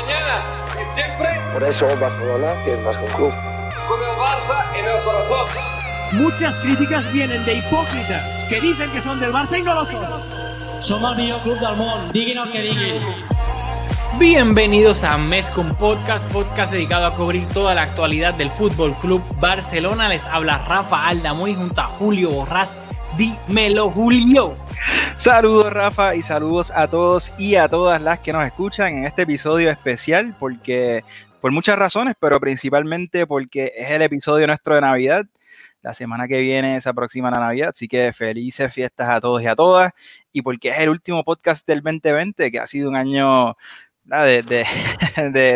mañana y siempre. Por eso Barcelona, que es más que un club. Con el Barça en el corazón. Muchas críticas vienen de hipócritas que dicen que son del Barça y no lo son. Som el millor club del món, diguin el que diguin. Bienvenidos a Mescom Podcast, podcast dedicado a cubrir toda la actualidad del Fútbol Club Barcelona. Les habla Rafa Aldamuy junto a Julio Borrás. Dímelo, Julio. Saludos Rafa y saludos a todos y a todas las que nos escuchan en este episodio especial porque por muchas razones, pero principalmente porque es el episodio nuestro de Navidad. La semana que viene se aproxima la Navidad, así que felices fiestas a todos y a todas. Y porque es el último podcast del 2020, que ha sido un año de,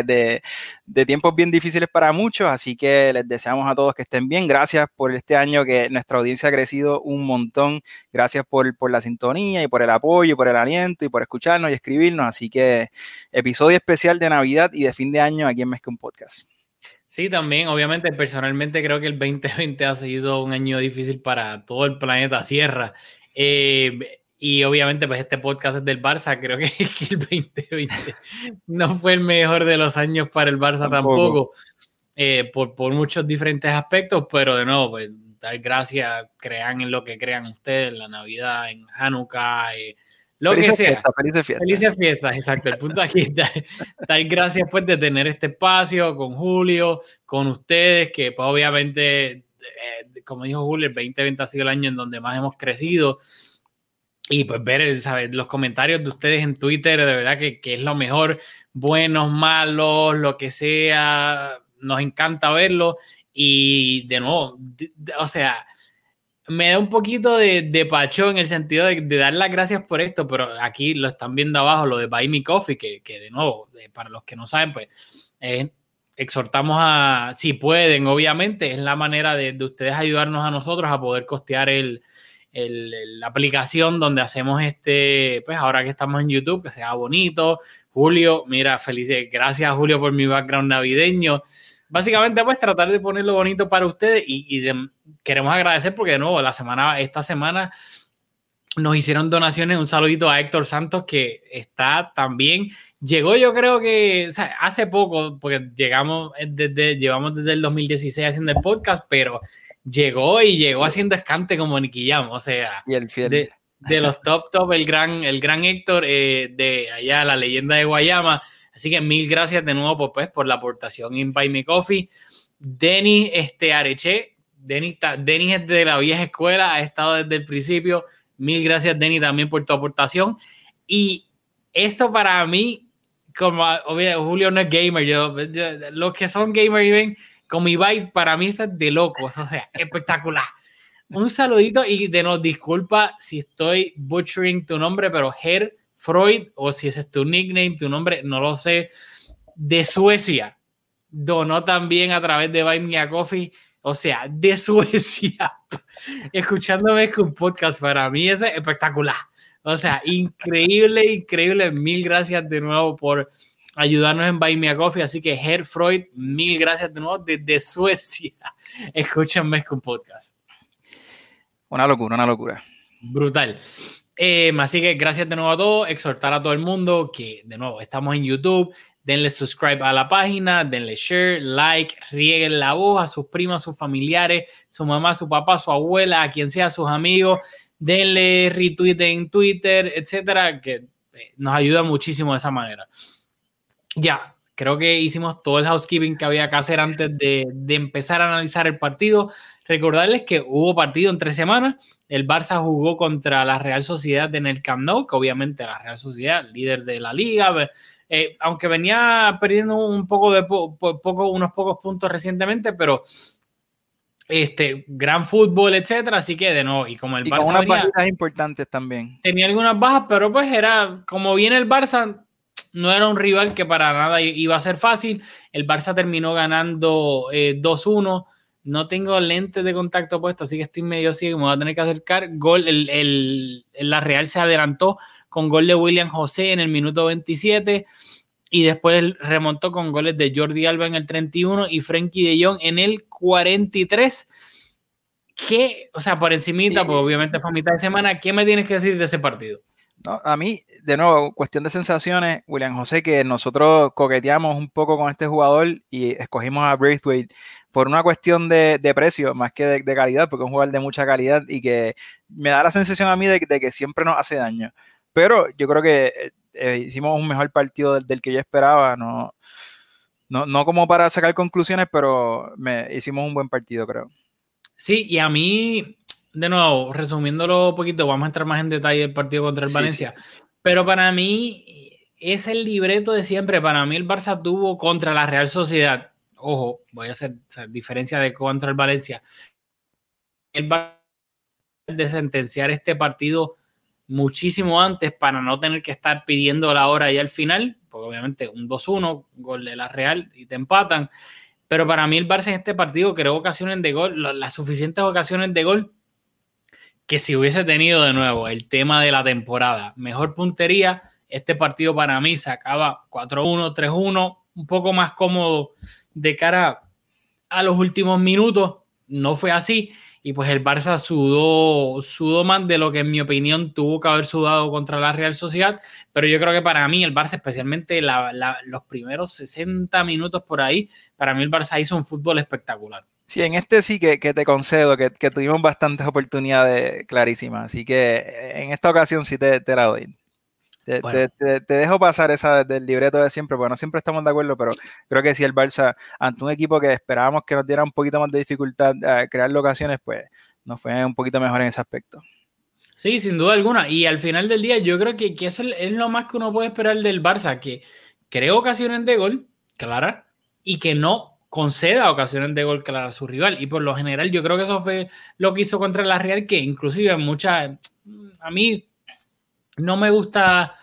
de, de, tiempos bien difíciles para muchos, así que les deseamos a todos que estén bien. Gracias por este año que nuestra audiencia ha crecido un montón. Gracias por, por la sintonía y por el apoyo, y por el aliento y por escucharnos y escribirnos. Así que episodio especial de Navidad y de fin de año aquí en Mezcla un Podcast. Sí, también, obviamente, personalmente creo que el 2020 ha sido un año difícil para todo el planeta Tierra. Eh, y obviamente, pues este podcast es del Barça. Creo que, que, el 2020 no fue el mejor de los años para el Barça tampoco, eh, por, por, muchos diferentes aspectos, pero de nuevo, pues dar gracias, crean en lo que crean ustedes, en la Navidad, en Hanukkah, eh, lo felices que sea. Fiestas, felices fiestas. Felices fiestas, exacto. El punto aquí es dar, dar, gracias pues de tener este espacio con Julio, con ustedes, que pues obviamente, eh, como dijo Julio, el 2020 ha sido el año en donde más hemos crecido. Y pues ver ¿sabes? los comentarios de ustedes en Twitter, de verdad que, que, es lo mejor, buenos, malos, lo que sea, nos encanta verlo. Y de nuevo, de, de, o sea, me da un poquito de, de pacho en el sentido de, de, dar las gracias por esto, pero aquí lo están viendo abajo, lo de Buy Me Coffee, que, que de nuevo, para los que no saben, pues eh, exhortamos a, si pueden, obviamente, es la manera de, de ustedes ayudarnos a nosotros a poder costear el, el, la aplicación donde hacemos este, pues ahora que estamos en YouTube, que sea bonito. Julio, mira, felices, gracias Julio por mi background navideño. Básicamente, pues tratar de ponerlo bonito para ustedes y, y de, queremos agradecer porque de nuevo, la semana, esta semana nos hicieron donaciones. Un saludito a Héctor Santos que está también. Llegó, yo creo que o sea, hace poco, porque llegamos desde, llevamos desde el 2016 haciendo el podcast, pero llegó y llegó haciendo escante como Nicky Jam, o sea, y el fiel. De, de, los top top, el gran, el gran Héctor eh, de allá, la leyenda de Guayama. Así que mil gracias de nuevo por, pues, por la aportación en Buy Me Coffee. Denis este, Areche, Denis, Denis es de la vieja escuela, ha estado desde el principio. Mil gracias, Denis, también por tu aportación. Y esto para mí, como obvio, Julio no es gamer, yo, yo los que son gamer ven, con bike, para mí está de locos, o sea, espectacular. Un saludito y de nos disculpa si estoy butchering tu nombre, pero Ger Freud, o si ese es tu nickname, tu nombre, no lo sé, de Suecia, donó también a través de Buy Me a Coffee, o sea, de Suecia, escuchándome con podcast, para mí es espectacular. O sea, increíble, increíble. Mil gracias de nuevo por ayudarnos en Buy Me a Coffee. Así que, Herr Freud, mil gracias de nuevo desde Suecia. Escúchenme con podcast. Una locura, una locura. Brutal. Eh, así que gracias de nuevo a todos. Exhortar a todo el mundo que, de nuevo, estamos en YouTube. Denle subscribe a la página, denle share, like, rieguen la voz a sus primas, sus familiares, su mamá, su papá, su abuela, a quien sea, sus amigos. Denle retweet en Twitter, etcétera, que nos ayuda muchísimo de esa manera ya, creo que hicimos todo el housekeeping que había que hacer antes de, de, empezar a analizar el partido. Recordarles que hubo partido en tres semanas. El Barça jugó contra la Real Sociedad en el Camp Nou, que obviamente la Real Sociedad, líder de la liga, eh, aunque venía perdiendo un poco de po poco, unos pocos puntos recientemente, pero este gran fútbol, etcétera. Así que de nuevo, y como el y Barça. Con unas venía, importantes también. Tenía algunas bajas, pero pues era como viene el Barça, no era un rival que para nada iba a ser fácil. El Barça terminó ganando eh, 2-1. No tengo lentes de contacto puesto, así que estoy medio ciego. Me voy a tener que acercar. Gol, el, el, la Real se adelantó con gol de William José en el minuto 27 y después remontó con goles de Jordi Alba en el 31 y Frenkie de Jong en el 43. Que, o sea, por encimita, pues obviamente fue a mitad de semana. ¿Qué me tienes que decir de ese partido? No, a mí, de nuevo, cuestión de sensaciones, William José, que nosotros coqueteamos un poco con este jugador y escogimos a Braithwaite por una cuestión de, precio más que de, calidad, porque es un jugador de mucha calidad y que me da la sensación a mí de, que siempre nos hace daño. Pero yo creo que eh, eh, hicimos un mejor partido del, que yo esperaba, no, no, no, como para sacar conclusiones, pero hicimos un buen partido, creo. Sí, y a mí, de nuevo, resumiéndolo un poquito, vamos a entrar más en detalle del partido contra el Valencia. Pero para mí es el libreto de siempre. Para mí el Barça tuvo contra la Real Sociedad. Ojo, voy a hacer diferencia de contra el Valencia. El Barça de sentenciar este partido muchísimo antes para no tener que estar pidiendo la hora y al final, porque obviamente un 2-1, gol de la Real y te empatan. Pero para mí el Barça en este partido creó ocasiones de gol, las suficientes ocasiones de gol que si hubiese tenido de nuevo el tema de la temporada, mejor puntería, este partido para mí se acaba 4-1, 3-1, un poco más cómodo de cara a los últimos minutos. No fue así. Y pues el Barça sudó, sudó más de lo que en mi opinión tuvo que haber sudado contra la Real Sociedad. Pero yo creo que para mí el Barça, especialmente los primeros 60 minutos por ahí, para mí el Barça hizo un fútbol espectacular. Sí, en este sí que, te concedo que, tuvimos bastantes oportunidades clarísimas. Así que en esta ocasión sí te, te la doy. Te, dejo pasar esa del libreto de siempre, porque no siempre estamos de acuerdo, pero creo que si el Barça, ante un equipo que esperábamos que nos diera un poquito más de dificultad a crear locaciones, pues nos fue un poquito mejor en ese aspecto. Sí, sin duda alguna. Y al final del día, yo creo que, que eso es lo más que uno puede esperar del Barça, que creó ocasiones de gol, clara, y que no conceda ocasiones de gol clara a su rival. Y por lo general, yo creo que eso fue lo que hizo contra la Real, que inclusive muchas, a mí no me gusta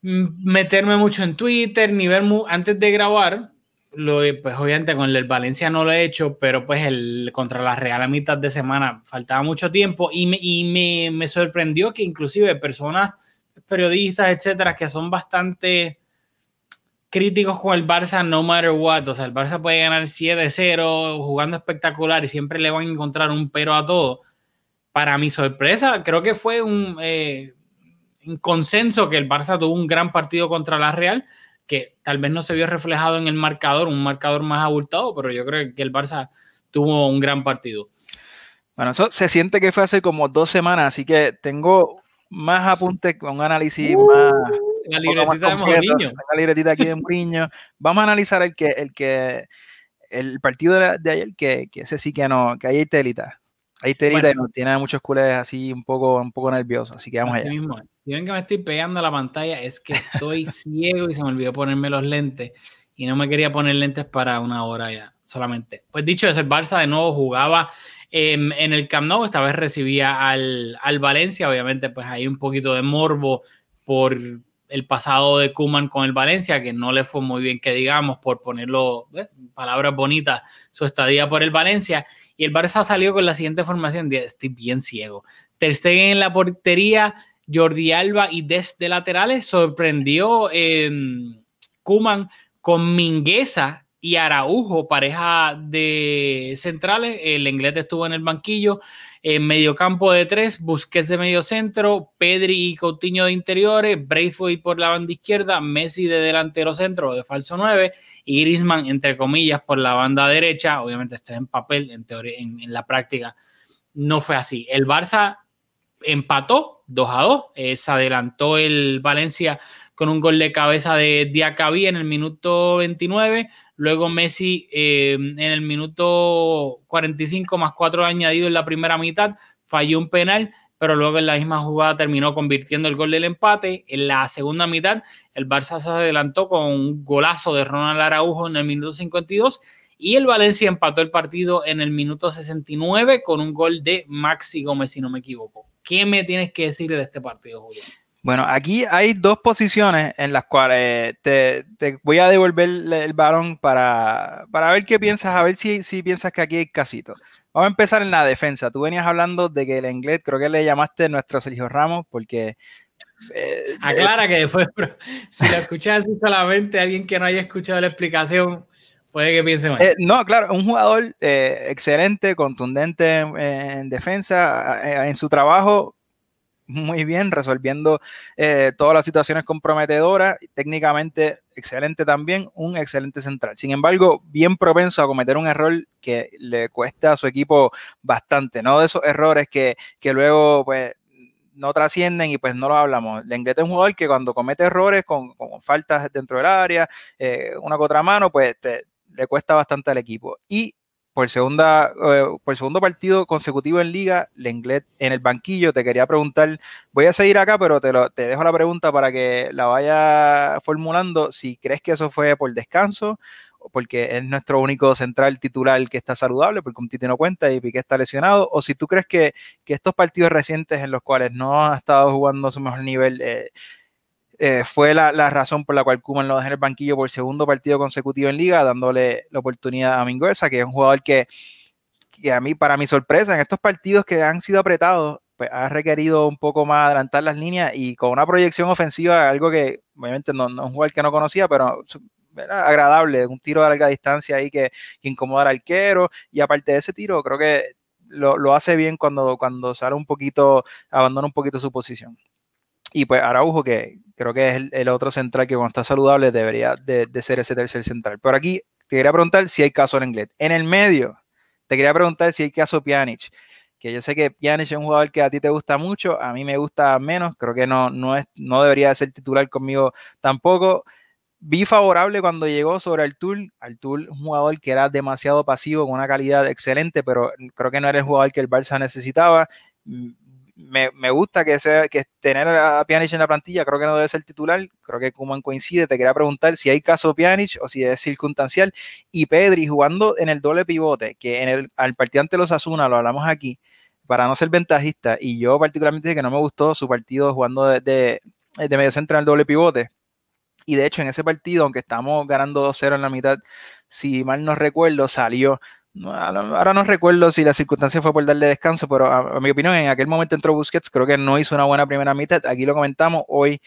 meterme mucho en Twitter ni ver antes de grabar. Lo, pues obviamente con el Valencia no lo he hecho, pero pues el contra la Real a mitad de semana faltaba mucho tiempo y me, y me, sorprendió que inclusive personas, periodistas, etcétera, que son bastante críticos con el Barça no matter what, o sea, el Barça puede ganar 7-0 jugando espectacular y siempre le van a encontrar un pero a todo. Para mi sorpresa, creo que fue un, eh, consenso que el Barça tuvo un gran partido contra la Real, que tal vez no se vio reflejado en el marcador, un marcador más abultado, pero yo creo que el Barça tuvo un gran partido. Bueno, eso se siente que fue hace como dos semanas, así que tengo más apuntes un análisis uh, más. La libretita de Mourinho. La libretita aquí de Mourinho. Vamos a analizar el que, el que, el partido de, ayer, que, que, ese sí que no, que ahí hay telita. Hay telita y tiene muchos culés así un poco, un poco nerviosos, así que vamos allá. Si ven que me estoy pegando a la pantalla, es que estoy ciego y se me olvidó ponerme los lentes. Y no me quería poner lentes para una hora ya, solamente. Pues dicho eso, el Barça de nuevo jugaba en el Camp Nou, esta vez recibía al, al, Valencia, obviamente pues hay un poquito de morbo por el pasado de Kuman con el Valencia, que no le fue muy bien que digamos, por ponerlo, eh, palabras bonitas, su estadía por el Valencia. Y el Barça salió con la siguiente formación, estoy bien ciego. Ter Stegen en la portería, Jordi Alba y desde laterales sorprendió en Kuman con Mingueza y Araujo, pareja de centrales. El inglés estuvo en el banquillo. En medio campo de tres, Busquets de medio centro, Pedri y Coutinho de interiores, Braithwaite por la banda izquierda, Messi de delantero centro de falso 9 y Griezmann, entre comillas, por la banda derecha. Obviamente, esto es en papel, en teoría, en la práctica no fue así. El Barça empató 2 a 2. Eh, se adelantó el Valencia con un gol de cabeza de Diacabí en el minuto 29. Luego Messi eh, en el minuto 45 más 4 añadido en la primera mitad falló un penal, pero luego en la misma jugada terminó convirtiendo el gol del empate. En la segunda mitad el Barça se adelantó con un golazo de Ronald Araujo en el minuto 52 y el Valencia empató el partido en el minuto 69 con un gol de Maxi Gómez, si no me equivoco. ¿Qué me tienes que decir de este partido, Julio? Bueno, aquí hay dos posiciones en las cuales te, voy a devolver el balón para, ver qué piensas, a ver si, si piensas que aquí hay casito. Vamos a empezar en la defensa. Tú venías hablando de que el inglés, creo que le llamaste nuestro Sergio Ramos, porque... Eh, Aclara que después, si lo escuchas así solamente, alguien que no haya escuchado la explicación, puede que piense mal. Eh, no, claro, un jugador eh, excelente, contundente en, defensa, en su trabajo muy bien, resolviendo eh, todas las situaciones comprometedoras, técnicamente excelente también, un excelente central. Sin embargo, bien propenso a cometer un error que le cuesta a su equipo bastante, ¿no? De esos errores que, que luego, pues, no trascienden y pues no lo hablamos. Lenglet es un jugador que cuando comete errores con, con faltas dentro del área, eh, una contra mano, pues le cuesta bastante al equipo. Y por, segunda, eh, por segundo partido consecutivo en liga, Lenglet en el banquillo, te quería preguntar, voy a seguir acá, pero te, lo, te dejo la pregunta para que la vaya formulando, si crees que eso fue por descanso porque es nuestro único central titular que está saludable, porque un Titi no cuenta y Piqué está lesionado, o si tú crees que, estos partidos recientes en los cuales no ha estado jugando a su mejor nivel, eh, eh, fue la, razón por la cual Kuman lo dejó en el banquillo por segundo partido consecutivo en liga, dándole la oportunidad a Mingueza, que es un jugador que, que a mí, para mi sorpresa, en estos partidos que han sido apretados, pues ha requerido un poco más adelantar las líneas y con una proyección ofensiva, algo que obviamente no, no es un jugador que no conocía, pero agradable, un tiro de larga distancia ahí que, que incomoda al arquero. Y aparte de ese tiro, creo que lo, lo, hace bien cuando, cuando sale un poquito, abandona un poquito su posición. Y pues Araujo, que creo que es el, otro central que cuando está saludable debería de, ser ese tercer central. Pero aquí te quería preguntar si hay caso en inglés. En el medio, te quería preguntar si hay caso Pjanic que yo sé que Pjanic es un jugador que a ti te gusta mucho, a mí me gusta menos, creo que no, no, es, no debería ser titular conmigo tampoco vi favorable cuando llegó sobre. Al Tour, un jugador que era demasiado pasivo, con una calidad excelente, pero creo que no era el jugador que el Barça necesitaba. Me, me gusta que, sea, que tener a Pjanic en la plantilla, creo que no debe ser titular. Creo que Kuman coincide. Te quería preguntar si hay caso Pjanic o si es circunstancial. Y Pedri jugando en el doble pivote, que en el al partido ante los Asuna, lo hablamos aquí, para no ser ventajista. Y yo, particularmente, que no me gustó su partido jugando de, de, de medio en el doble pivote y de hecho, en ese partido, aunque estamos ganando 2-0 en la mitad, si mal no recuerdo, salió. Ahora no recuerdo si la circunstancia fue por darle descanso, pero a, a mi opinión, en aquel momento entró Busquets, creo que no hizo una buena primera mitad. Aquí lo comentamos. Hoy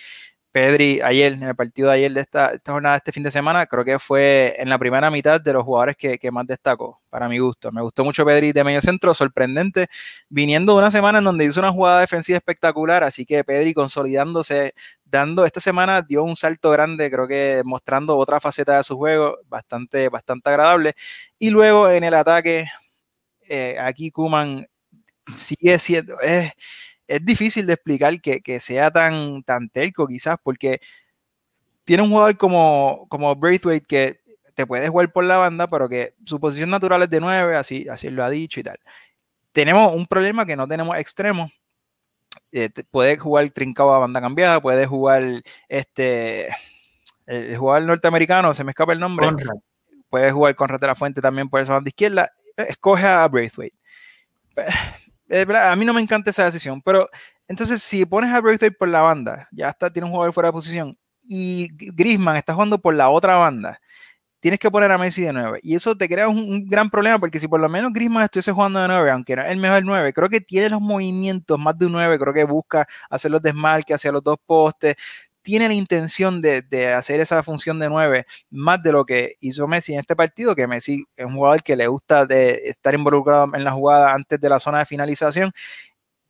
Pedri ayer, en el partido de ayer de esta, esta, jornada, este fin de semana, creo que fue en la primera mitad de los jugadores que, que, más destacó, para mi gusto. Me gustó mucho Pedri de medio centro, sorprendente, viniendo de una semana en donde hizo una jugada defensiva espectacular, así que Pedri consolidándose, dando, esta semana dio un salto grande, creo que mostrando otra faceta de su juego, bastante, bastante agradable. Y luego en el ataque, eh, aquí Kuman sigue siendo... Eh, es difícil de explicar que, que, sea tan, tan telco quizás, porque tiene un jugador como, como Braithwaite que te puede jugar por la banda, pero que su posición natural es de 9, así, así lo ha dicho y tal. Tenemos un problema que no tenemos extremos. Eh, puede jugar trincado a banda cambiada, puede jugar este el jugador norteamericano, se me escapa el nombre. Conrad. Puede jugar con de la Fuente también por esa banda izquierda. Escoge a Braithwaite a mí no me encanta esa decisión, pero entonces si pones a Braithwaite por la banda, ya está, tiene un jugador fuera de posición, y Grisman está jugando por la otra banda, tienes que poner a Messi de 9. Y eso te crea un, gran problema, porque si por lo menos Grisman estuviese jugando de 9, aunque es el mejor 9, creo que tiene los movimientos más de un 9, creo que busca hacer los desmarques hacia los dos postes, tiene la intención de, de, hacer esa función de 9 más de lo que hizo Messi en este partido, que Messi es un jugador que le gusta de estar involucrado en la jugada antes de la zona de finalización.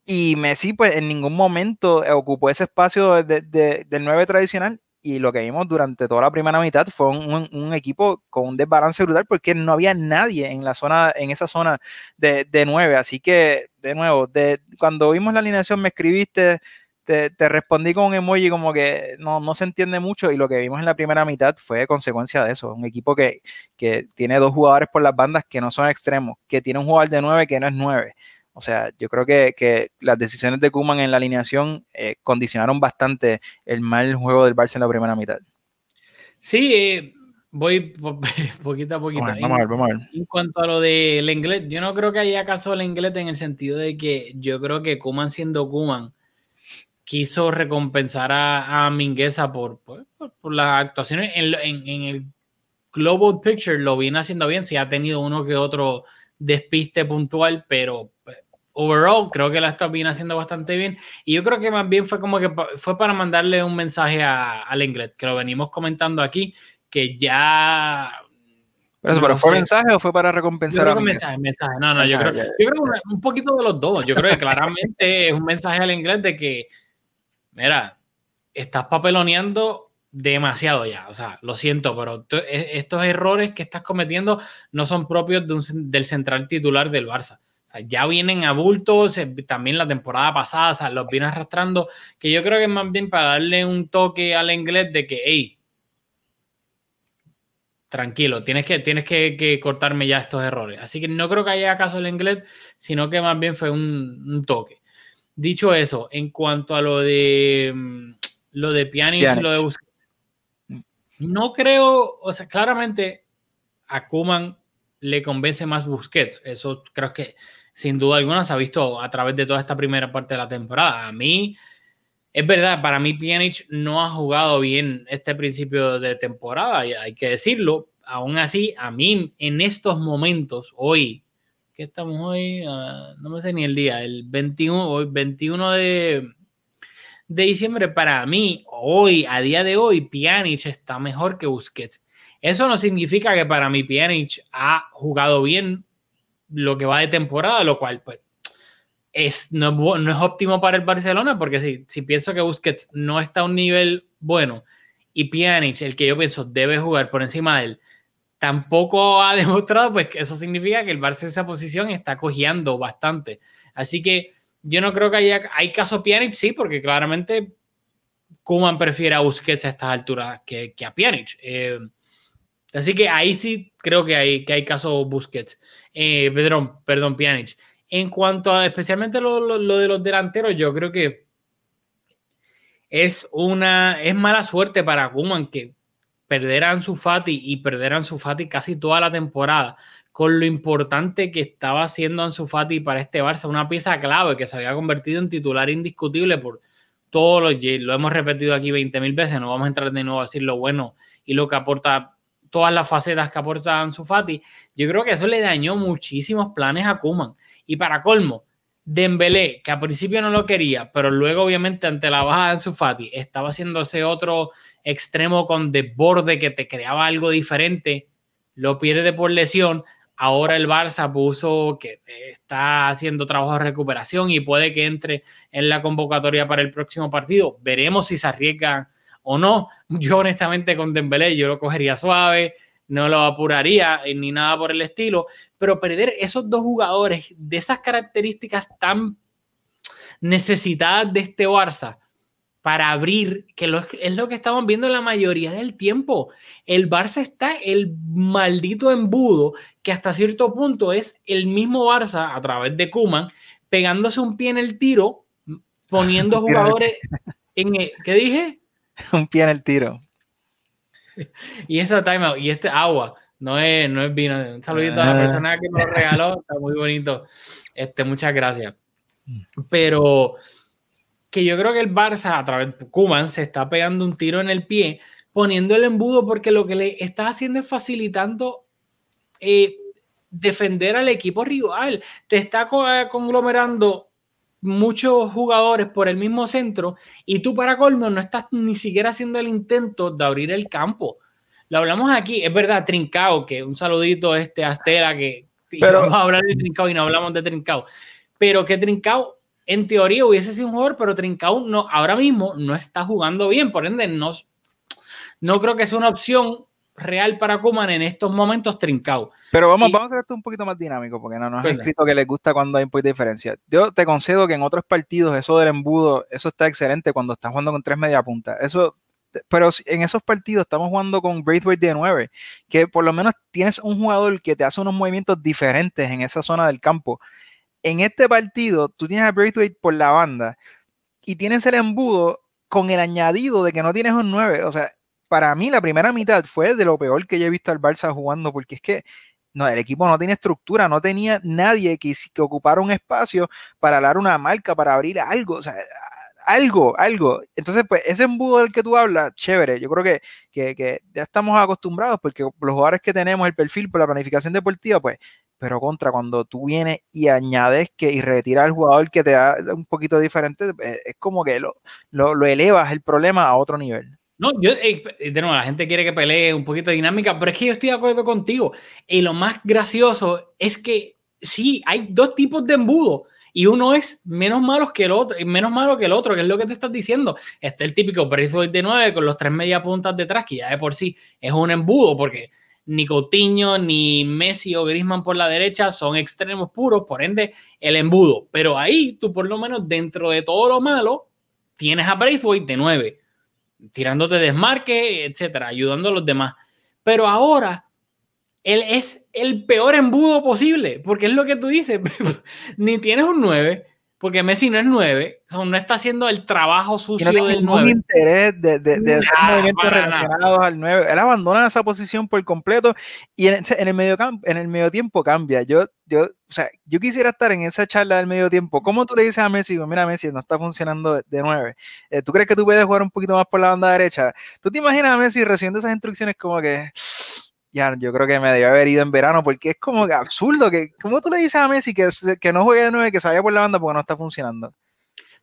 Y Messi, pues en ningún momento ocupó ese espacio de, de, del 9 tradicional. Y lo que vimos durante toda la primera mitad fue un, un, equipo con un desbalance brutal porque no había nadie en la zona, en esa zona de, de 9. Así que, de nuevo, cuando vimos la alineación me escribiste te, te, respondí con un emoji como que no, no, se entiende mucho y lo que vimos en la primera mitad fue consecuencia de eso. Un equipo que, que, tiene dos jugadores por las bandas que no son extremos, que tiene un jugador de nueve que no es nueve. O sea, yo creo que, que las decisiones de Kuman en la alineación eh, condicionaron bastante el mal juego del Barça en la primera mitad. Sí, eh, voy poquito a poquito. Vamos a ver, vamos a ver. En cuanto a lo del inglés, yo no creo que haya caso el inglés en el sentido de que yo creo que Kuman siendo Kuman quiso recompensar a, a Mingueza por, por, por, las actuaciones en, en, en, el Global Picture, lo viene haciendo bien, si ha tenido uno que otro despiste puntual, pero pues, overall creo que la está bien haciendo bastante bien y yo creo que más bien fue como que fue para mandarle un mensaje a, al inglés, que lo venimos comentando aquí, que ya Pero, eso, No pero ¿fue sé. mensaje o fue para Yo recompensar creo a que Miguel? mensaje, mensaje. No, no, yo creo, ya, yo creo que una- un poquito de los dos. Yo creo que claramente es un mensaje al inglés de que, mira, estás papeloneando demasiado ya. O sea, lo siento, pero e- estos errores que estás cometiendo no son propios del central titular del Barça. O sea, ya vienen a también la temporada pasada, o sea, los viene arrastrando, que yo creo que es más bien para darle un toque al inglés de que, hey, tranquilo, tienes que, tienes que, cortarme ya estos errores. Así que no creo que haya caso el inglés, sino que más bien fue un toque. Dicho eso, en cuanto a lo de mm, lo de Pjanic y Pjanic. lo de Busquets, no creo, o sea, claramente a Koeman le convence más Busquets. Eso creo que sin duda alguna se ha visto a través de toda esta primera parte de la temporada. A mí, es verdad, para mí Pjanic no ha jugado bien este principio de temporada, y hay que decirlo. Aún así, a mí en estos momentos, hoy, ¿qué estamos hoy? Ah, no me sé ni el día, el 21, hoy, 21 de, de diciembre, para mí, hoy, a día de hoy, Pjanic está mejor que Busquets. Eso no significa que para mí Pjanic ha jugado bien lo que va de temporada, lo cual, pues, es, no, no es óptimo para el Barcelona, porque si, si pienso que Busquets no está a un nivel bueno y Pjanic, el que yo pienso debe jugar por encima de él, tampoco ha demostrado, pues que eso significa que el Barça en esa posición está cojeando bastante. Así que yo no creo que haya, hay caso Pjanic, sí, porque claramente Kuman prefiere a Busquets a estas alturas que, que a Pjanic. Eh, así que ahí sí creo que hay, que hay caso Busquets. Eh, perdón, perdón, Pjanic. En cuanto a especialmente lo, lo- lo de los delanteros, yo creo que es una es mala suerte para Kuman que perder a Fati y perder a Fati casi toda la temporada con lo importante que estaba haciendo Ansu Fati para este Barça, una pieza clave que se había convertido en titular indiscutible por todos los lo hemos repetido aquí 20 mil veces, no vamos a entrar de nuevo a decir lo bueno y lo que aporta todas las facetas que aporta Ansu Fati. Yo creo que eso le dañó muchísimos planes a Kuman. Y para colmo, Dembélé, que al principio no lo quería, pero luego obviamente ante la baja de Ansu Fati estaba haciendo ese otro extremo con desborde que te creaba algo diferente, lo pierde por lesión. Ahora el Barça puso que está haciendo trabajo de recuperación y puede que entre en la convocatoria para el próximo partido. Veremos si se arriesga o no. Yo honestamente con Dembélé yo lo cogería suave, no lo apuraría eh, ni nada por el estilo, pero perder esos dos jugadores de esas características tan necesitadas de este Barça para abrir, que lo, es lo que estamos viendo la mayoría del tiempo. El Barça está el maldito embudo que hasta cierto punto es el mismo Barça a través de Kuman pegándose un pie en el tiro, poniendo jugadores en el, ¿qué dije? un pie en el tiro. Y esta timeout y este agua, no es, no es vino. Un saludito a la persona que me lo regaló, está muy bonito. Este, muchas gracias. Pero que yo creo que el Barça, a través de Kuman, se está pegando un tiro en el pie, poniendo el embudo, porque lo que le está haciendo es facilitando eh, defender al equipo rival. Te está eh, conglomerando muchos jugadores por el mismo centro y tú para colmo no estás ni siquiera haciendo el intento de abrir el campo. Lo hablamos aquí, es verdad, Trincao, que un saludito este a Estela, que Pero- vamos a hablar de Trincao y no hablamos de Trincao, pero que Trincao en teoría hubiese sido un jugador, pero Trincao no, ahora mismo no está jugando bien, por ende no, no creo que sea una opción real para Kuman en estos momentos Trincao. Pero vamos, Y- vamos a hacer esto un poquito más dinámico, porque no nos han Venga. escrito que les gusta cuando hay un poquito de diferencia. Yo te concedo que en otros partidos eso del embudo, eso está excelente cuando estás jugando con tres media punta. Eso, pero en esos partidos estamos jugando con Braithwaite de 9, que por lo menos tienes un jugador que te hace unos movimientos diferentes en esa zona del campo. En este partido, tú tienes a Braithwaite por la banda y tienes el embudo con el añadido de que no tienes un 9. O sea, para mí la primera mitad fue de lo peor que yo he visto al Barça jugando, porque es que no, el equipo no tiene estructura, no tenía nadie que, ocupara un espacio para dar una marca, para abrir algo, o sea, algo, algo. Entonces, pues ese embudo del que tú hablas, chévere, yo creo que, que ya estamos acostumbrados porque los jugadores que tenemos, el perfil por la planificación deportiva, pues, pero contra cuando tú vienes y añades que y retiras al jugador que te da un poquito diferente, eh, es como que lo, lo, elevas el problema a otro nivel. No, yo, eh, de nuevo, la gente quiere que pelee un poquito de dinámica, pero es que yo estoy de acuerdo contigo. Y lo más gracioso es que sí, hay dos tipos de embudo y uno es menos malo que el otro, menos malo que el otro, que es lo que tú estás diciendo. Está el típico Braithwaite de 9 con los tres media puntas detrás, que ya de por sí es un embudo, porque ni Coutinho, ni Messi o Griezmann por la derecha son extremos puros, por ende, el embudo. Pero ahí tú, por lo menos, dentro de todo lo malo, tienes a Braithwaite de 9, tirándote desmarque, etcétera, ayudando a los demás. Pero ahora él es el peor embudo posible, porque es lo que tú dices, ni tienes un 9, porque Messi no es 9, no está haciendo el trabajo sucio no del ningún interés de, de, de hacer movimientos relacionados al 9. Él abandona esa posición por completo y en, en, el medio en el medio tiempo cambia. Yo, yo, o sea, yo quisiera estar en esa charla del medio tiempo. ¿Cómo tú le dices a Messi, mira Messi, no está funcionando de, 9? Eh, ¿Tú crees que tú puedes jugar un poquito más por la banda derecha? ¿Tú te imaginas a Messi recibiendo esas instrucciones como que ya, yo creo que me debió haber ido en verano porque es como absurdo. Que, ¿Cómo tú le dices a Messi que, que no juegue de nueve, que se vaya por la banda porque no está funcionando?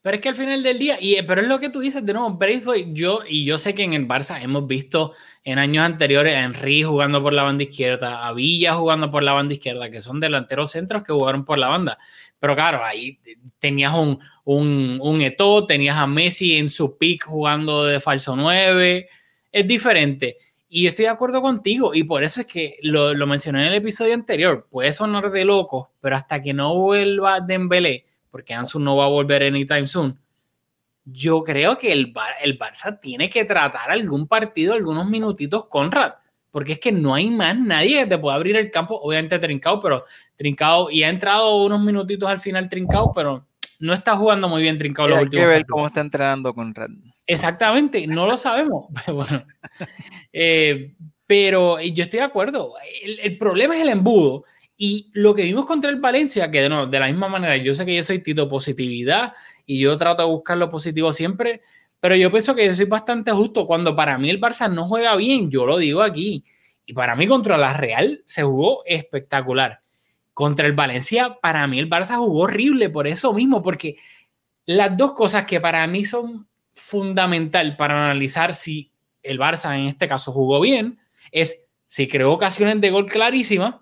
Pero es que al final del día, y, pero es lo que tú dices de nuevo, Braithwaite, yo, y yo sé que en el Barça hemos visto en años anteriores a Henry jugando por la banda izquierda, a Villa jugando por la banda izquierda, que son delanteros centros que jugaron por la banda. Pero claro, ahí tenías un, un, un Eto, tenías a Messi en su pick jugando de falso 9. Es diferente. Y estoy de acuerdo contigo, y por eso es que lo, lo, mencioné en el episodio anterior. Puede sonar de loco, pero hasta que no vuelva Dembélé, porque Ansu no va a volver anytime soon, yo creo que el, el Barça tiene que tratar algún partido, algunos minutitos con Rad, porque es que no hay más nadie que te pueda abrir el campo. Obviamente Trincao, pero Trincao, y ha entrado unos minutitos al final Trincao, pero no está jugando muy bien Trincao. Hay que ver cómo está entrenando con Rad. Exactamente, no lo sabemos. bueno, eh, pero yo estoy de acuerdo. El, el, problema es el embudo. Y lo que vimos contra el Valencia, que de, no, de la misma manera, yo sé que yo soy Tito Positividad y yo trato de buscar lo positivo siempre, pero yo pienso que yo soy bastante justo. Cuando para mí el Barça no juega bien, yo lo digo aquí. Y para mí contra la Real se jugó espectacular. Contra el Valencia, para mí el Barça jugó horrible por eso mismo, porque las dos cosas que para mí son fundamental para analizar si el Barça en este caso jugó bien es si creó ocasiones de gol clarísimas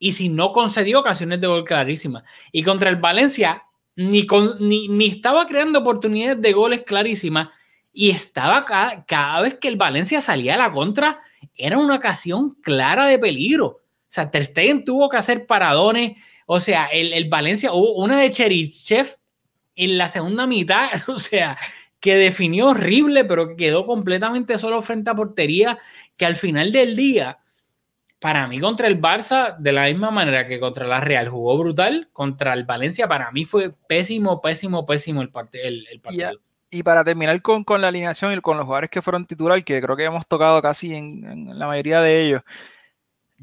y si no concedió ocasiones de gol clarísimas. Y contra el Valencia ni, ni, ni, estaba creando oportunidades de goles clarísimas y estaba cada, cada, vez que el Valencia salía a la contra era una ocasión clara de peligro. O sea, Ter Stegen tuvo que hacer paradones. O sea, el, el Valencia hubo una de Cherichev en la segunda mitad. O sea, que definió horrible, pero que quedó completamente solo frente a portería, que al final del día, para mí contra el Barça, de la misma manera que contra la Real, jugó brutal, contra el Valencia para mí fue pésimo, pésimo, pésimo el, part el, el partido. Y, y, para terminar con, con, la alineación y con los jugadores que fueron titular, que creo que hemos tocado casi en, en la mayoría de ellos,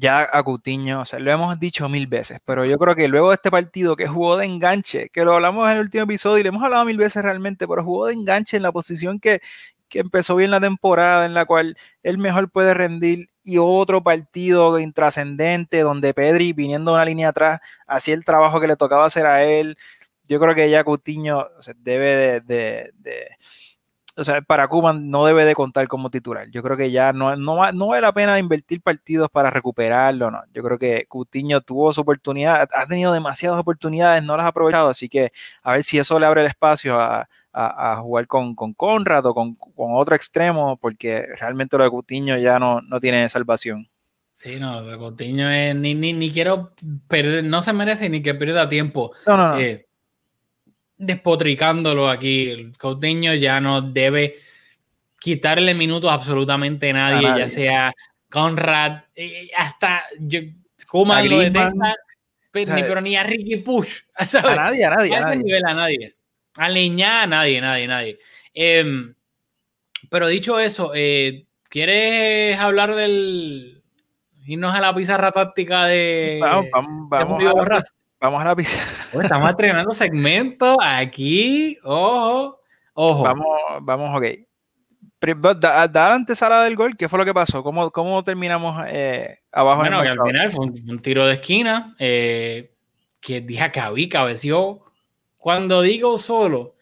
ya a Coutinho, o sea, lo hemos dicho mil veces, pero yo creo que luego de este partido que jugó de enganche, que lo hablamos en el último episodio y le hemos hablado mil veces realmente, pero jugó de enganche en la posición que, que empezó bien la temporada, en la cual él mejor puede rendir, y otro partido intrascendente donde Pedri, viniendo una línea atrás, hacía el trabajo que le tocaba hacer a él. Yo creo que ya Coutinho o sea, debe de, de, de o sea, para Cuba no debe de contar como titular. Yo creo que ya no, no, no vale la pena invertir partidos para recuperarlo, no. Yo creo que Cutiño tuvo su oportunidad, ha tenido demasiadas oportunidades, no las ha aprovechado, así que a ver si eso le abre el espacio a, a, a jugar con, con Conrad o con, con, otro extremo, porque realmente lo de Cutiño ya no, no tiene salvación. Sí, no, lo de Coutinho es, ni, ni, ni, quiero perder, no se merece ni que pierda tiempo. No, no, no. Eh, despotricándolo aquí. El Coutinho ya no debe quitarle minutos absolutamente a nadie, a nadie. ya sea Conrad, eh, hasta yo, Kuma lo detesta, pero, o sea, ni, pero ni a Ricky Push. ¿sabes? A nadie, a nadie. A ese nadie. nivel a nadie. A Leñá, a nadie, nadie, nadie. Eh, pero dicho eso, eh, ¿quieres hablar del. irnos a la pizarra táctica de. Vamos, vamos, vamos, de vamos a la pizarra. Oh, estamos estrenando segmento aquí. Ojo, ojo. Vamos, vamos, ok. Da, da antesala del gol, ¿qué fue lo que pasó? ¿Cómo, cómo terminamos eh, abajo? Bueno, que al final fue un, un, tiro de esquina eh, que dije Cabí cabeció. Cuando digo solo,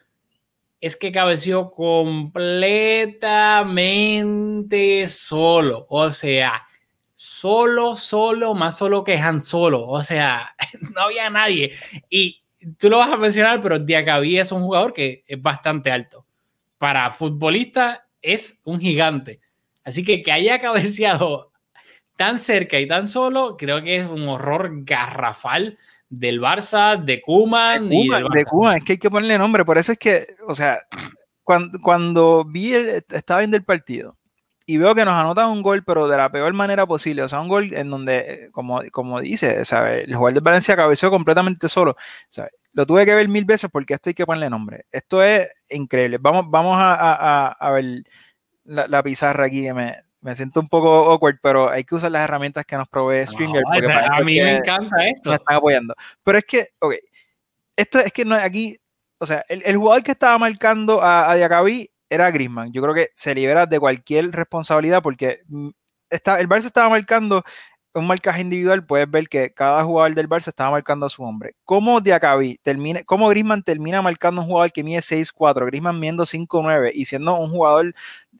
es que cabeció completamente solo. O sea, solo, solo, más solo que Han Solo. O sea, no había nadie. Y tú lo vas a mencionar, pero Diacabí es un jugador que es bastante alto. Para futbolista es un gigante. Así que que haya cabeceado tan cerca y tan solo, creo que es un horror garrafal del Barça, de Kuman. De Kuman, es que hay que ponerle nombre. Por eso es que, o sea, cuando, cuando vi, el, estaba viendo el partido y veo que nos anotan un gol, pero de la peor manera posible. O sea, un gol en donde, como, como dice, ¿sabe? el jugador de Valencia cabeceó completamente solo. ¿sabe? Lo tuve que ver mil veces porque esto hay que ponerle nombre. Esto es increíble. Vamos, vamos a, a, a ver la, la, pizarra aquí que me, me siento un poco awkward, pero hay que usar las herramientas que nos provee Stringer. No, a mí me encanta esto. Me están apoyando. Pero es que, ok, esto es que no aquí, o sea, el, el jugador que estaba marcando a, a Diacabí era Griezmann. Yo creo que se libera de cualquier responsabilidad porque mm, está, el Barça estaba marcando un marcaje individual, puedes ver que cada jugador del Barça estaba marcando a su hombre. ¿Cómo Diacabí termina, cómo Griezmann termina marcando un jugador que mide 6'4, Griezmann midiendo 5'9 y siendo un jugador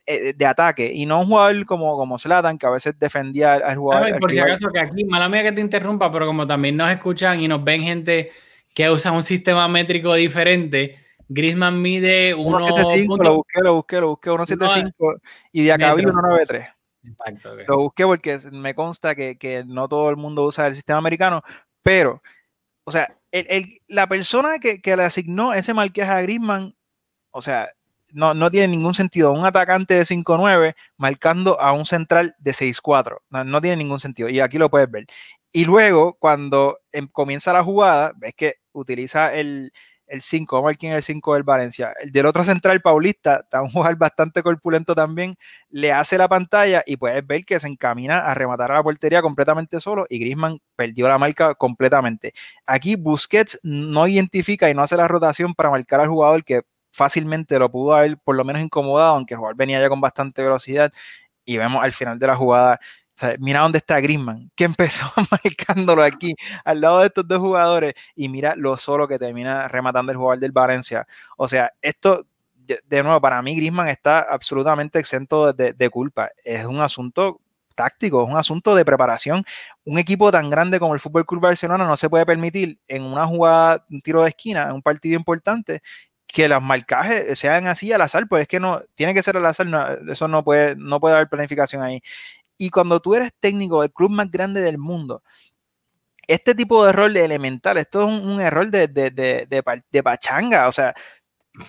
eh, de ataque y no un jugador como, como Zlatan que a veces defendía al jugador. Ver, por si acaso que aquí, mala mía que te interrumpa, pero como también nos escuchan y nos ven gente que usa un sistema métrico diferente, Griezmann mide 1.75, lo busqué, lo busqué, lo busqué, 1.75 no, y Diacabí 1.93. Exacto. Okay. Lo busqué porque me consta que, que, no todo el mundo usa el sistema americano, pero, o sea, el, el, la persona que, que, le asignó ese marquaje a Griezmann, o sea, no, no tiene ningún sentido. Un atacante de 5-9 marcando a un central de 6-4. No, no, tiene ningún sentido. Y aquí lo puedes ver. Y luego, cuando em, comienza la jugada, ves que utiliza el, el 5, vamos a ver quién es el 5 del Valencia. El del otro central, Paulista, está un jugador bastante corpulento también, le hace la pantalla y puedes ver que se encamina a rematar a la portería completamente solo y Griezmann perdió la marca completamente. Aquí Busquets no identifica y no hace la rotación para marcar al jugador que fácilmente lo pudo haber por lo menos incomodado, aunque el jugador venía ya con bastante velocidad y vemos al final de la jugada sea, mira dónde está Griezmann, que empezó marcándolo aquí, al lado de estos dos jugadores, y mira lo solo que termina rematando el jugador del Valencia. O sea, esto, de nuevo, para mí Griezmann está absolutamente exento de, de culpa. Es un asunto táctico, es un asunto de preparación. Un equipo tan grande como el Fútbol Club Barcelona no se puede permitir en una jugada, un tiro de esquina, en un partido importante, que los marcajes sean así al azar, pues es que no, tiene que ser al azar, no, eso no puede, no puede haber planificación ahí. Y cuando tú eres técnico del club más grande del mundo, este tipo de error elemental, esto es un, un error de, de, de, de, pachanga, o sea,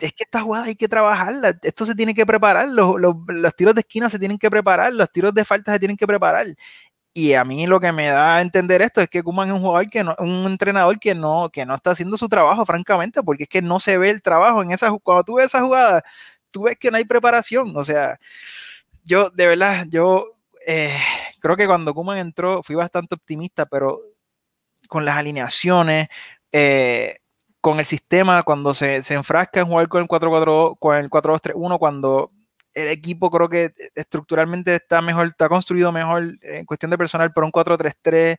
es que esta jugada hay que trabajarla, esto se tiene que preparar, los, los, los, tiros de esquina se tienen que preparar, los tiros de falta se tienen que preparar. Y a mí lo que me da a entender esto es que Kuman es un jugador que no, un entrenador que no, que no está haciendo su trabajo, francamente, porque es que no se ve el trabajo en esa cuando tú ves esa jugada, tú ves que no hay preparación. O sea, yo de verdad, yo eh, creo que cuando Kuman entró fui bastante optimista, pero con las alineaciones, eh, con el sistema, cuando se, se enfrasca en jugar con el 4-4, con el 4-2-3-1, cuando el equipo creo que estructuralmente está mejor, está construido mejor en cuestión de personal, pero un 4-3-3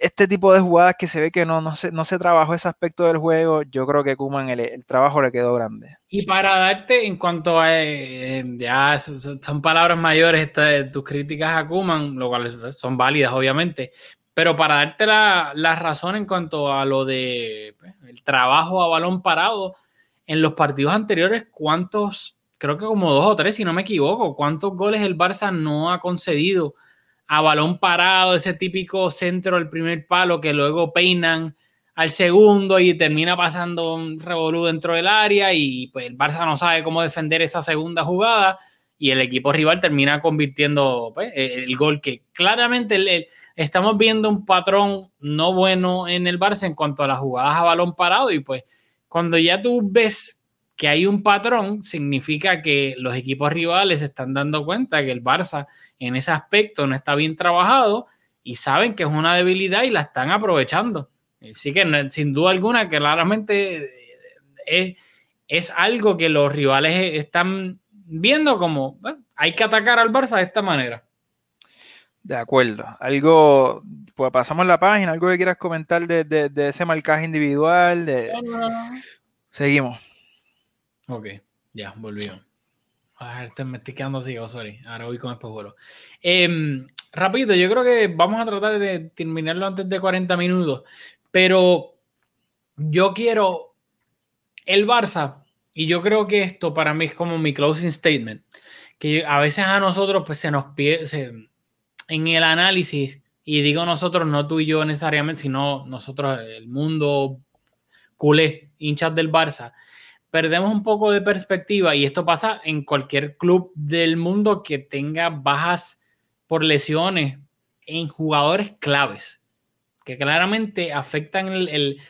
este tipo de jugadas que se ve que no, no, se, no se trabajó ese aspecto del juego, yo creo que Kuman el, el trabajo le quedó grande. Y para darte en cuanto a, eh, ya son palabras mayores tus críticas a Kuman, lo cual son válidas obviamente, pero para darte la, la razón en cuanto a lo de pues, el trabajo a balón parado, en los partidos anteriores, ¿cuántos, creo que como dos o tres, si no me equivoco, cuántos goles el Barça no ha concedido? A balón parado, ese típico centro al primer palo que luego peinan al segundo y termina pasando un revolú dentro del área y pues el Barça no sabe cómo defender esa segunda jugada y el equipo rival termina convirtiendo pues, el gol que claramente estamos viendo un patrón no bueno en el Barça en cuanto a las jugadas a balón parado y pues cuando ya tú ves que hay un patrón significa que los equipos rivales se están dando cuenta que el Barça en ese aspecto no está bien trabajado y saben que es una debilidad y la están aprovechando. Así que sin duda alguna, claramente es, es algo que los rivales están viendo como hay que atacar al Barça de esta manera. De acuerdo. Algo, pues pasamos la página, algo que quieras comentar de, de, de ese marcaje individual. De... No, no, no. Seguimos. Ok, ya, volvió. A ver, me estoy quedando así, oh, sorry. Ahora voy con espejuelo. Eh, rapidito, yo creo que vamos a tratar de terminarlo antes de 40 minutos, pero yo quiero el Barça, y yo creo que esto para mí es como mi closing statement, que a veces a nosotros pues se nos pierde en el análisis, y digo nosotros, no tú y yo necesariamente, sino nosotros, el mundo culé, hinchas del Barça, perdemos un poco de perspectiva y esto pasa en cualquier club del mundo que tenga bajas por lesiones en jugadores claves, que claramente afectan el,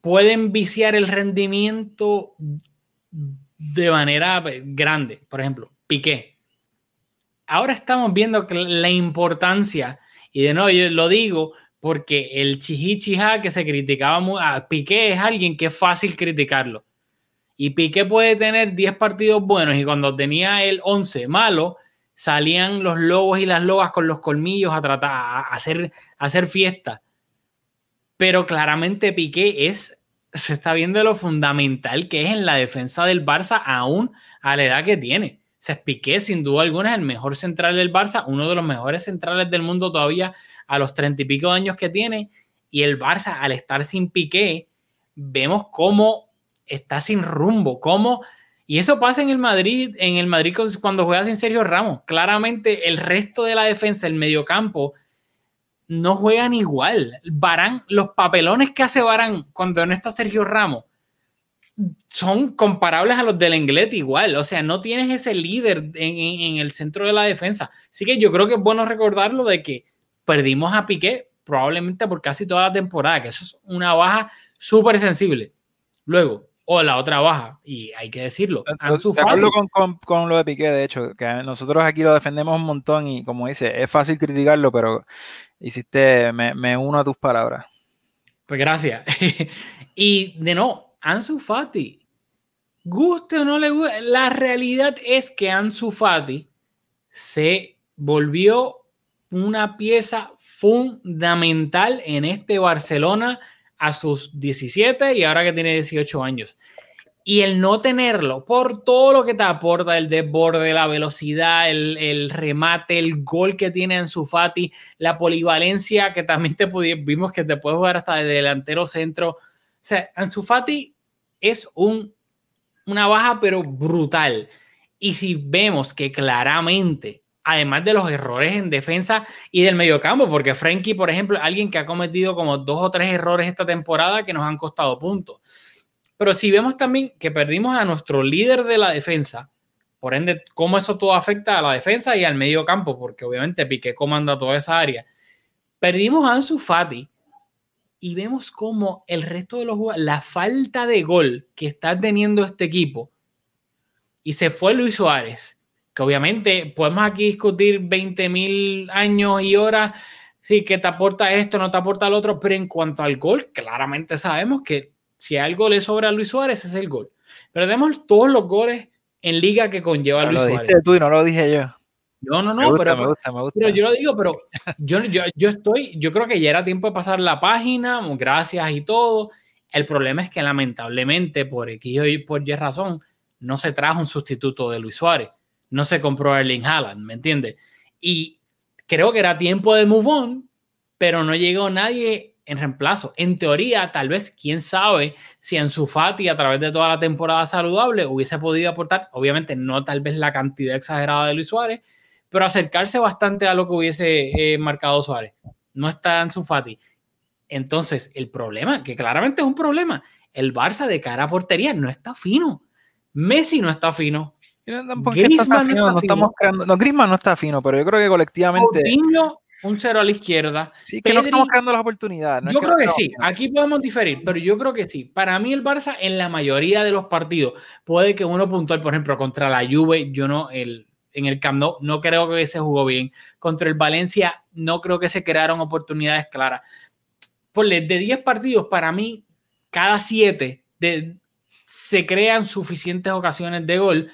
pueden viciar el rendimiento de manera grande. Por ejemplo, Piqué. Ahora estamos viendo la importancia, y de nuevo yo lo digo porque el chihichija que se criticaba a Piqué es alguien que es fácil criticarlo y Piqué puede tener 10 partidos buenos y cuando tenía el 11 malo, salían los lobos y las logas con los colmillos a tratar a hacer, hacer fiesta. Pero claramente Piqué es, se está viendo lo fundamental que es en la defensa del Barça aún a la edad que tiene. Se Piqué sin duda alguna es el mejor central del Barça, uno de los mejores centrales del mundo todavía a los treinta y pico de años que tiene. Y el Barça al estar sin Piqué, vemos cómo está sin rumbo. ¿Cómo? Y eso pasa en el Madrid, en el Madrid cuando juega sin Sergio Ramos. Claramente el resto de la defensa, el mediocampo, no juegan igual. Barán, los papelones que hace Barán cuando no está Sergio Ramos son comparables a los del Englet igual. O sea, no tienes ese líder en, en, el centro de la defensa. Así que yo creo que es bueno recordarlo de que perdimos a Piqué probablemente por casi toda la temporada, que eso es una baja súper sensible. Luego, o la otra baja, y hay que decirlo. Con, con, lo de Piqué, de hecho, que nosotros aquí lo defendemos un montón y como dice, es fácil criticarlo, pero hiciste, me, me uno a tus palabras. Pues gracias. y de no, Ansu Fati, guste o no le guste, la realidad es que Ansu Fati se volvió una pieza fundamental en este Barcelona a sus 17 y ahora que tiene 18 años. Y el no tenerlo, por todo lo que te aporta, el desborde, la velocidad, el, remate, el gol que tiene en su Fati, la polivalencia que también te vimos que te puede jugar hasta de delantero centro. O sea, Ansu Fati es un, una baja pero brutal. Y si vemos que claramente además de los errores en defensa y del mediocampo, porque Frankie, por ejemplo, alguien que ha cometido como dos o tres errores esta temporada que nos han costado puntos. Pero si vemos también que perdimos a nuestro líder de la defensa, por ende, cómo eso todo afecta a la defensa y al mediocampo, porque obviamente Piqué comanda toda esa área. Perdimos a Ansu Fati y vemos cómo el resto de los jugadores, la falta de gol que está teniendo este equipo, y se fue Luis Suárez, que obviamente podemos aquí discutir 20.000 años y horas, sí, que te aporta esto, no te aporta lo otro, pero en cuanto al gol, claramente sabemos que si algo le sobra a Luis Suárez es el gol. Pero todos los goles en liga que conlleva Luis lo Suárez. tú y no lo dije yo. No, no, no, pero, me gusta, me gusta. pero yo lo digo, pero yo, yo, yo estoy, yo creo que ya era tiempo de pasar la página, gracias y todo. El problema es que lamentablemente, por X y por Y razón, no se trajo un sustituto de Luis Suárez no se compró Erling Haaland, ¿me entiendes? Y creo que era tiempo de move on, pero no llegó nadie en reemplazo. En teoría, tal vez, quién sabe si en su Fati a través de toda la temporada saludable hubiese podido aportar, obviamente no tal vez la cantidad exagerada de Luis Suárez, pero acercarse bastante a lo que hubiese eh, marcado Suárez. No está en su Fati. Entonces, el problema, que claramente es un problema, el Barça de cara a portería no está fino. Messi no está fino, Griezmann no, estamos creando, no, Griezmann no está fino, pero yo creo que colectivamente. un cero a la izquierda. Sí, que no estamos creando las oportunidades. yo creo que, sí, aquí podemos diferir, pero yo creo que sí. Para mí el Barça en la mayoría de los partidos puede que uno puntual, por ejemplo, contra la Juve, yo no, el, en el Camp Nou no creo que se jugó bien. Contra el Valencia no creo que se crearon oportunidades claras. Por de 10 partidos, para mí, cada 7 se crean suficientes ocasiones de gol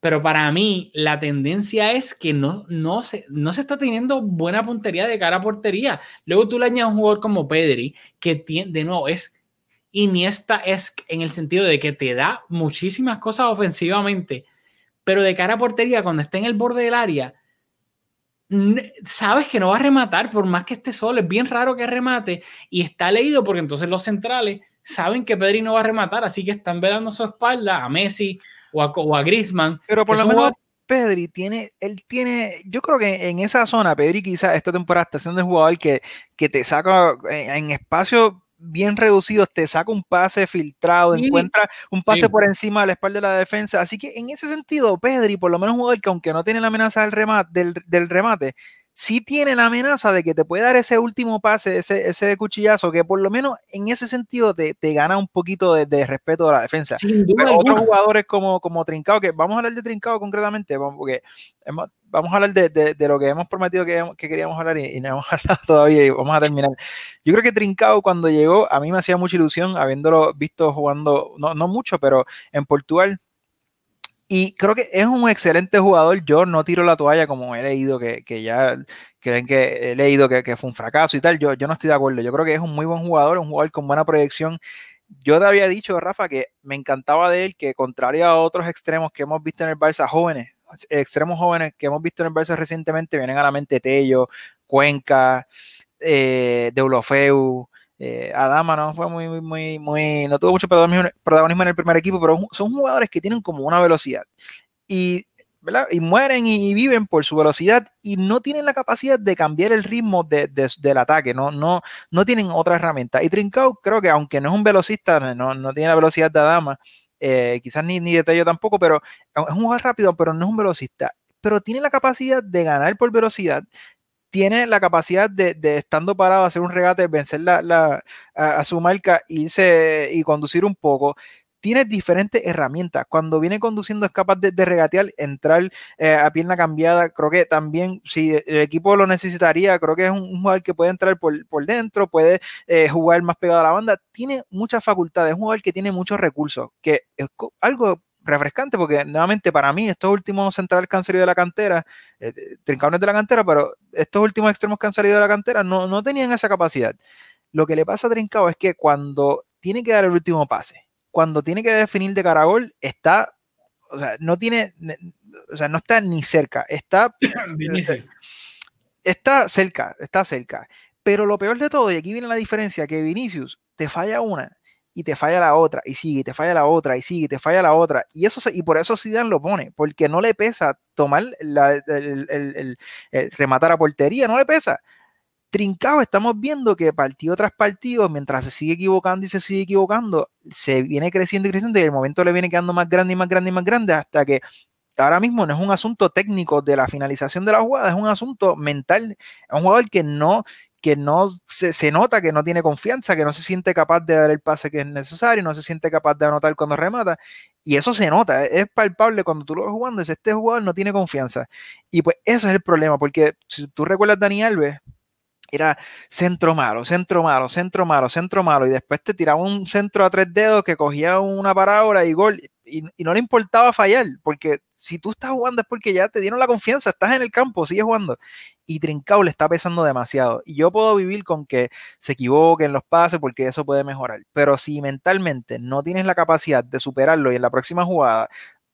pero para mí la tendencia es que no, no, se, no se está teniendo buena puntería de cara a portería. Luego tú le añades un jugador como Pedri, que tiene, de nuevo es Iniesta es en el sentido de que te da muchísimas cosas ofensivamente, pero de cara a portería, cuando esté en el borde del área, sabes que no va a rematar por más que esté solo. Es bien raro que remate y está leído porque entonces los centrales saben que Pedri no va a rematar, así que están velando su espalda a Messi o a, o a Griezmann. Pero por lo menos Pedri tiene, él tiene, yo creo que en esa zona, Pedri quizás esta temporada está siendo el jugador que, que te saca en, en espacio bien reducidos, te saca un pase filtrado, encuentra un pase por encima de la espalda de la defensa. Así que en ese sentido, Pedri, por lo menos un jugador que aunque no tiene la amenaza del remate, del, del remate sí tiene la amenaza de que te puede dar ese último pase, ese, ese cuchillazo, que por lo menos en ese sentido te, te gana un poquito de, respeto a la defensa. Pero otros jugadores como, como Trincao, que vamos a hablar de Trincao concretamente, porque vamos a hablar de, de, lo que hemos prometido que, que queríamos hablar y, no hemos hablado todavía y vamos a terminar. Yo creo que Trincao cuando llegó, a mí me hacía mucha ilusión habiéndolo visto jugando, no, no mucho, pero en Portugal y creo que es un excelente jugador. Yo no tiro la toalla como he leído que, que ya creen que he leído que, fue un fracaso y tal. Yo, yo no estoy de acuerdo. Yo creo que es un muy buen jugador, un jugador con buena proyección. Yo te había dicho, Rafa, que me encantaba de él, que contrario a otros extremos que hemos visto en el Barça jóvenes, extremos jóvenes que hemos visto en el Barça recientemente, vienen a la mente Tello, Cuenca, eh, Deulofeu, eh, Adama no fue muy, muy, muy, no tuvo mucho protagonismo en el primer equipo, pero son jugadores que tienen como una velocidad. Y, y mueren y, viven por su velocidad y no tienen la capacidad de cambiar el ritmo de, del ataque, no, no, no tienen otra herramienta. Y Trincao creo que aunque no es un velocista, no, no tiene la velocidad de Adama, eh, quizás ni, ni de Tello tampoco, pero es un jugador rápido, pero no es un velocista. Pero tiene la capacidad de ganar por velocidad, tiene la capacidad de, estando parado, hacer un regate, vencer la, a, su marca, irse y conducir un poco. Tiene diferentes herramientas. Cuando viene conduciendo es capaz de, regatear, entrar eh, a pierna cambiada. Creo que también, si el equipo lo necesitaría, creo que es un, jugador que puede entrar por, dentro, puede eh, jugar más pegado a la banda. Tiene muchas facultades. Es un jugador que tiene muchos recursos, que es algo refrescante porque nuevamente para mí estos últimos centrales que han salido de la cantera, eh, de la cantera, pero estos últimos extremos que han salido de la cantera no, no tenían esa capacidad. Lo que le pasa a Trincao es que cuando tiene que dar el último pase, cuando tiene que definir de caragol, está, o sea, no tiene, o sea, no está ni cerca, está, está cerca, está cerca. Pero lo peor de todo, y aquí viene la diferencia, que Vinicius te falla una y te falla la otra, y sigue, y te falla la otra, y sigue, y te falla la otra. Y, eso y por eso Zidane lo pone, porque no le pesa tomar el, rematar a portería, no le pesa. Trincado, estamos viendo que partido tras partido, mientras se sigue equivocando y se sigue equivocando, se viene creciendo y creciendo y el momento le viene quedando más grande y más grande y más grande hasta que ahora mismo no es un asunto técnico de la finalización de la jugada, es un asunto mental. Es un jugador que no, que no se, se, nota que no tiene confianza, que no se siente capaz de dar el pase que es necesario, no se siente capaz de anotar cuando remata. Y eso se nota, es palpable cuando tú lo ves jugando, es este jugador no tiene confianza. Y pues eso es el problema, porque si tú recuerdas Dani Alves, era centro malo, centro malo, centro malo, centro malo, y después te tiraba un centro a tres dedos que cogía una parábola y gol, y, no le importaba fallar, porque si tú estás jugando es porque ya te dieron la confianza, estás en el campo, sigues jugando, y Trincao le está pesando demasiado, y yo puedo vivir con que se equivoquen los pases, porque eso puede mejorar, pero si mentalmente no tienes la capacidad de superarlo y en la próxima jugada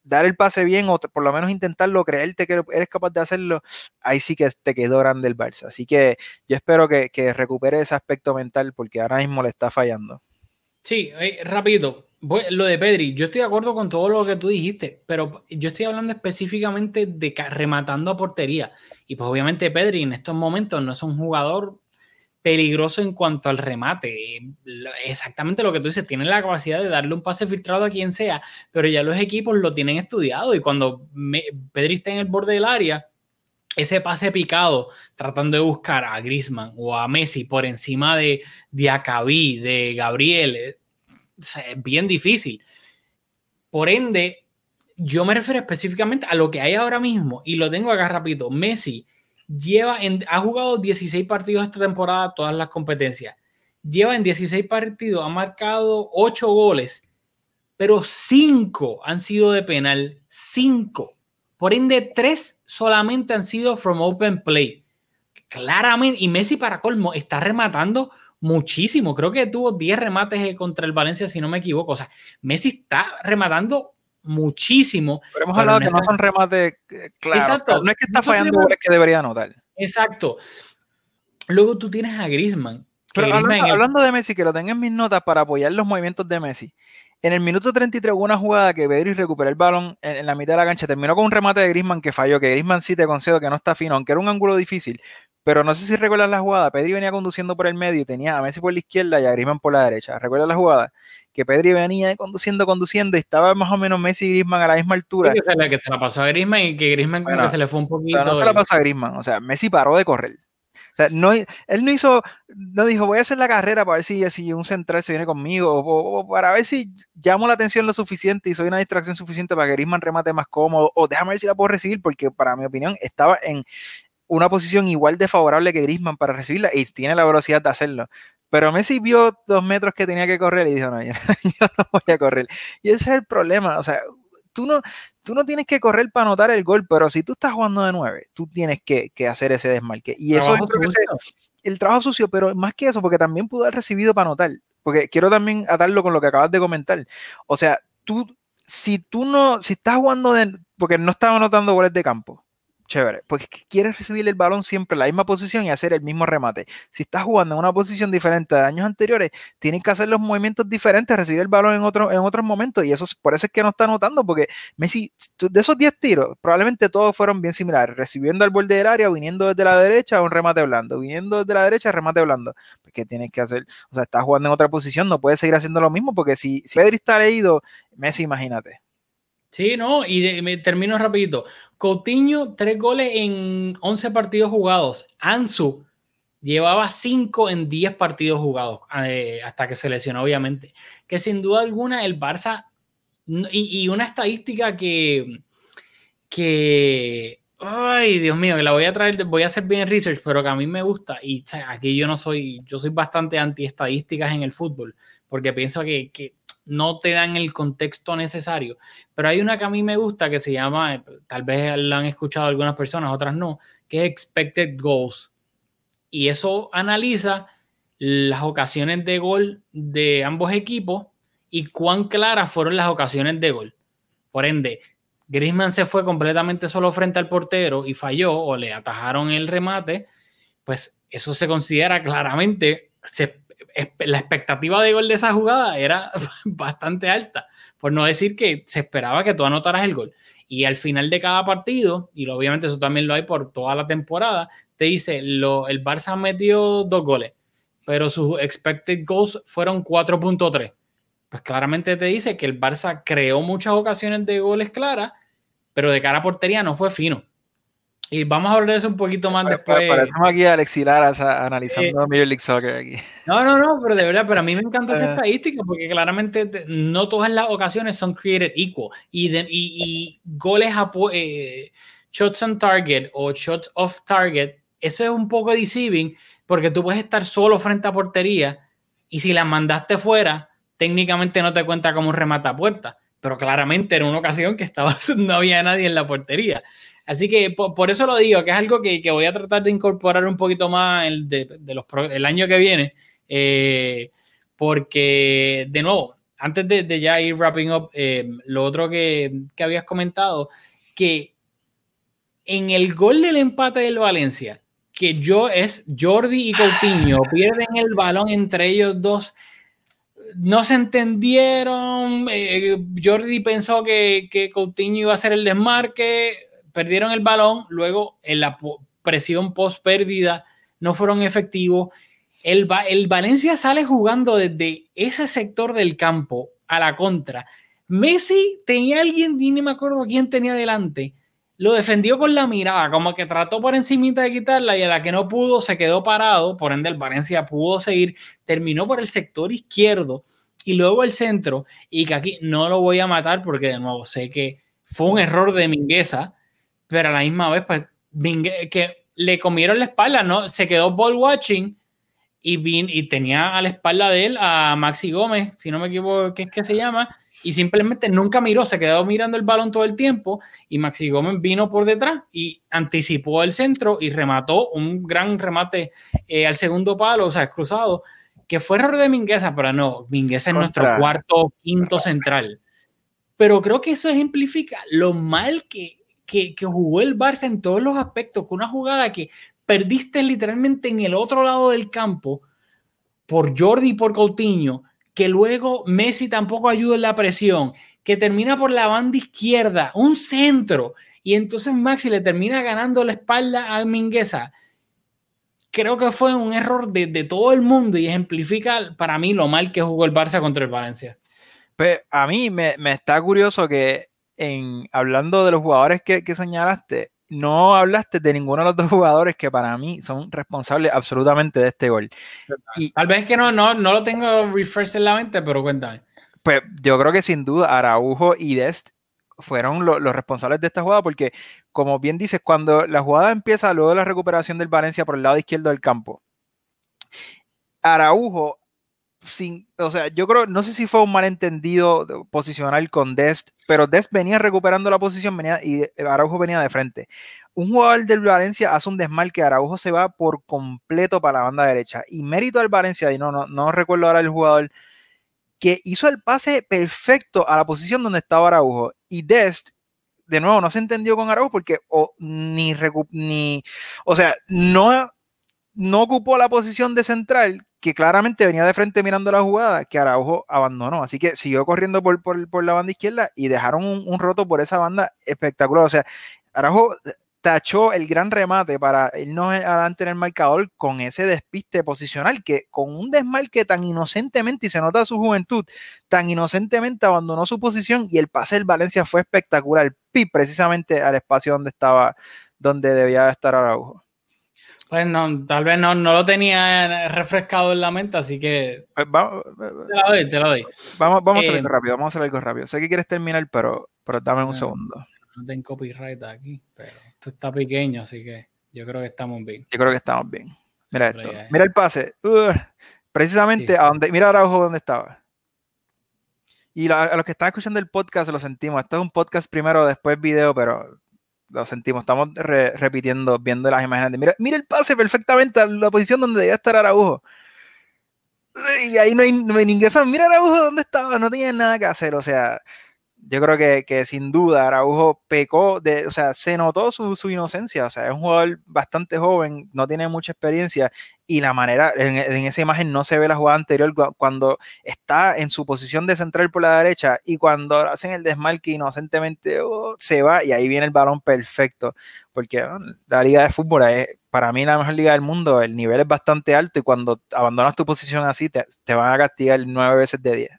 dar el pase bien o por lo menos intentarlo, creerte que eres capaz de hacerlo, ahí sí que te quedó grande el Barça. Así que yo espero que, recupere ese aspecto mental porque ahora mismo le está fallando. Sí, eh, rapidito. Lo de Pedri, yo estoy de acuerdo con todo lo que tú dijiste, pero yo estoy hablando específicamente de rematando a portería. Y pues obviamente Pedri en estos momentos no es un jugador peligroso en cuanto al remate. Exactamente lo que tú dices, tienen la capacidad de darle un pase filtrado a quien sea, pero ya los equipos lo tienen estudiado y cuando Pedri está en el borde del área, ese pase picado tratando de buscar a Grisman o a Messi por encima de, de Acabí, de Gabriel, eh, es bien difícil. Por ende, yo me refiero específicamente a lo que hay ahora mismo y lo tengo acá rápido. Messi lleva ha jugado 16 partidos esta temporada, todas las competencias. Lleva en 16 partidos, ha marcado 8 goles, pero 5 han sido de penal. 5. Por ende, 3 solamente han sido from open play. Claramente, y Messi para colmo está rematando muchísimo. Creo que tuvo 10 remates eh, contra el Valencia, si no me equivoco. O sea, Messi está rematando muchísimo. Pero hemos hablado que no son remates eh, claros. Exacto. No es que está fallando goles que debería anotar. Exacto. Luego tú tienes a Griezmann. Pero hablando, de Messi, que lo tengo en mis notas para apoyar los movimientos de Messi. En el minuto 33 hubo una jugada que Pedri recuperó el balón en, la mitad de la cancha. Terminó con un remate de Griezmann que falló, que Griezmann sí te concedo que no está fino, aunque era un ángulo difícil. Pero no sé si recuerdas la jugada. Pedri venía conduciendo por el medio y tenía a Messi por la izquierda y a Griezmann por la derecha. ¿Recuerdas la jugada? Que Pedri venía conduciendo, conduciendo y estaba más o menos Messi y Griezmann a la misma altura. que, se, que se la pasó a Griezmann y que Griezmann como que se le fue un poquito. no se la pasó a Griezmann. O sea, Messi paró de correr. O sea, no, él no hizo, no dijo, voy a hacer la carrera para ver si, si un central se viene conmigo, o, para ver si llamo la atención lo suficiente y soy una distracción suficiente para que Griezmann remate más cómodo, o déjame ver si la puedo recibir, porque para mi opinión estaba en una posición igual de favorable que Griezmann para recibirla y tiene la velocidad de hacerlo. Pero Messi vio dos metros que tenía que correr y dijo, no, yo, yo no voy a correr. Y ese es el problema, o sea, tú no, tú no tienes que correr para anotar el gol, pero si tú estás jugando de nueve, tú tienes que, hacer ese desmarque. Y eso es el trabajo sucio, pero más que eso, porque también pudo haber recibido para anotar. Porque quiero también atarlo con lo que acabas de comentar. O sea, tú, si tú no, si estás jugando de, porque no estaba anotando goles de campo, chévere, porque quieres recibir el balón siempre en la misma posición y hacer el mismo remate. Si estás jugando en una posición diferente de años anteriores, tienes que hacer los movimientos diferentes, recibir el balón en, otro, en otros momentos y eso por eso es que no está anotando, porque Messi, de esos 10 tiros, probablemente todos fueron bien similares, recibiendo al borde del área, viniendo desde la derecha un remate blando, viniendo desde la derecha, remate blando, porque tienes que hacer, o sea, estás jugando en otra posición, no puedes seguir haciendo lo mismo, porque si, si Pedri está leído, Messi, imagínate. Sí, no, y me termino rapidito. Coutinho, tres goles en 11 partidos jugados. Ansu llevaba 5 en 10 partidos jugados, eh, hasta que se lesionó, obviamente. Que sin duda alguna el Barça, y, una estadística que, que, ay, Dios mío, que la voy a traer, voy a hacer bien research, pero que a mí me gusta, y aquí yo no soy, yo soy bastante anti estadísticas en el fútbol, porque pienso que, que no te dan el contexto necesario. Pero hay una que a mí me gusta que se llama, tal vez la han escuchado algunas personas, otras no, que es Expected Goals. Y eso analiza las ocasiones de gol de ambos equipos y cuán claras fueron las ocasiones de gol. Por ende, Griezmann se fue completamente solo frente al portero y falló o le atajaron el remate, pues eso se considera claramente, la expectativa de gol de esa jugada era bastante alta, por no decir que se esperaba que tú anotaras el gol. Y al final de cada partido, y obviamente eso también lo hay por toda la temporada, te dice, lo, el Barça metió dos goles, pero sus expected goals fueron 4.3. Pues claramente te dice que el Barça creó muchas ocasiones de goles claras, pero de cara a portería no fue fino. Y vamos a hablar de eso un poquito más después. Parecemos aquí a Alex analizando eh, Major League Soccer aquí. No, no, no, pero de verdad, pero a mí me encanta esa eh. estadística porque claramente no todas las ocasiones son created equal. Y, y, goles a eh, shots on target o shots off target, eso es un poco deceiving porque tú puedes estar solo frente a portería y si la mandaste fuera, técnicamente no te cuenta como un remata a puerta. Pero claramente era una ocasión que estaba, no había nadie en la portería. Así que por, eso lo digo, que es algo que, voy a tratar de incorporar un poquito más el, de, los, el año que viene, eh, porque de nuevo, antes de, ya ir wrapping up, eh, lo otro que, que habías comentado, que en el gol del empate del Valencia, que yo es Jordi y Coutinho pierden el balón entre ellos dos. No se entendieron. Eh, Jordi pensó que, que Coutinho iba a hacer el desmarque perdieron el balón, luego en la presión post pérdida no fueron efectivos. El, el Valencia sale jugando desde ese sector del campo a la contra. Messi tenía alguien, ni me acuerdo quién tenía delante, lo defendió con la mirada, como que trató por encima de quitarla y a la que no pudo se quedó parado, por ende el Valencia pudo seguir, terminó por el sector izquierdo y luego el centro y que aquí no lo voy a matar porque de nuevo sé que fue un error de Mingueza, pero a la misma vez, pues, que le comieron la espalda, ¿no? Se quedó ball watching y, y tenía a la espalda de él a Maxi Gómez, si no me equivoco, ¿qué es que se llama? Y simplemente nunca miró, se quedó mirando el balón todo el tiempo y Maxi Gómez vino por detrás y anticipó el centro y remató un gran remate eh, al segundo palo, o sea, cruzado, que fue error de Mingueza, pero no, Mingueza es nuestro cuarto, quinto central. Pero creo que eso ejemplifica lo mal que, que, que jugó el Barça en todos los aspectos, con una jugada que perdiste literalmente en el otro lado del campo por Jordi y por Coutinho, que luego Messi tampoco ayuda en la presión, que termina por la banda izquierda, un centro, y entonces Maxi le termina ganando la espalda a Mingueza. Creo que fue un error de, todo el mundo y ejemplifica para mí lo mal que jugó el Barça contra el Valencia. Pues a mí me, me está curioso que en hablando de los jugadores que, que señalaste, no hablaste de ninguno de los dos jugadores que para mí son responsables absolutamente de este gol. Y Tal vez que no, no, no lo tengo refresh en la mente, pero cuéntame. pues yo creo que sin duda Araujo y Dest fueron lo- los responsables de esta jugada porque, como bien dices, cuando la jugada empieza luego de la recuperación del Valencia por el lado izquierdo del campo, Araujo, sin, o sea, yo creo, no sé si fue un malentendido posicional con Dest, pero Dest venía recuperando la posición venía, y Araujo venía de frente. Un jugador del Valencia hace un desmarque, Araujo se va por completo para la banda derecha. Y mérito al Valencia, y no, no, no recuerdo ahora el jugador, que hizo el pase perfecto a la posición donde estaba Araujo. Y Dest, de nuevo, no se entendió con Araujo porque o, ni, ni, o sea, no, no ocupó la posición de central que claramente venía de frente mirando la jugada que Araujo abandonó. Así que siguió corriendo por, por, por la banda izquierda y dejaron un, roto por esa banda espectacular. O sea, Araujo tachó el gran remate para irnos adelante en el marcador con ese despiste posicional que con un desmarque tan inocentemente, y se nota su juventud, tan inocentemente abandonó su posición y el pase del Valencia fue espectacular, pi precisamente al espacio donde estaba, donde debía estar Araujo. Pues no, tal vez no, no lo tenía refrescado en la mente, así que Pues vamos, te la doy, te la doy. vamos, vamos a hacer Eh, algo rápido, vamos a hacer algo rápido. Sé que quieres terminar, pero, pero dame un Ah. segundo. No tengo copyright aquí, pero esto está pequeño, así que yo creo que estamos bien. Yo creo que estamos bien. Mira esto. ya. Mira el pase. Uh, precisamente Sí. a donde. Mira Araujo donde estaba. Y la- a los que están escuchando el podcast lo sentimos. Esto es un podcast primero, después video, pero lo sentimos. Estamos re- repitiendo, viendo las imágenes. de- mira, mira el pase perfectamente a la posición donde debía estar Araujo. Y ahí no hay, no. Mira Araujo dónde estaba. No tenía nada que hacer. O sea, yo creo que, que sin duda Araujo pecó, de, o sea, se notó su, su inocencia, o sea, es un jugador bastante joven, no tiene mucha experiencia y la manera, en, en esa imagen no se ve la jugada anterior cu- cuando está en su posición de central por la derecha y cuando hacen el desmarque inocentemente oh, se va y ahí viene el balón perfecto, porque ¿no? la liga de fútbol es para mí la mejor liga del mundo, el nivel es bastante alto y cuando abandonas tu posición así te, te van a castigar nueve veces de diez.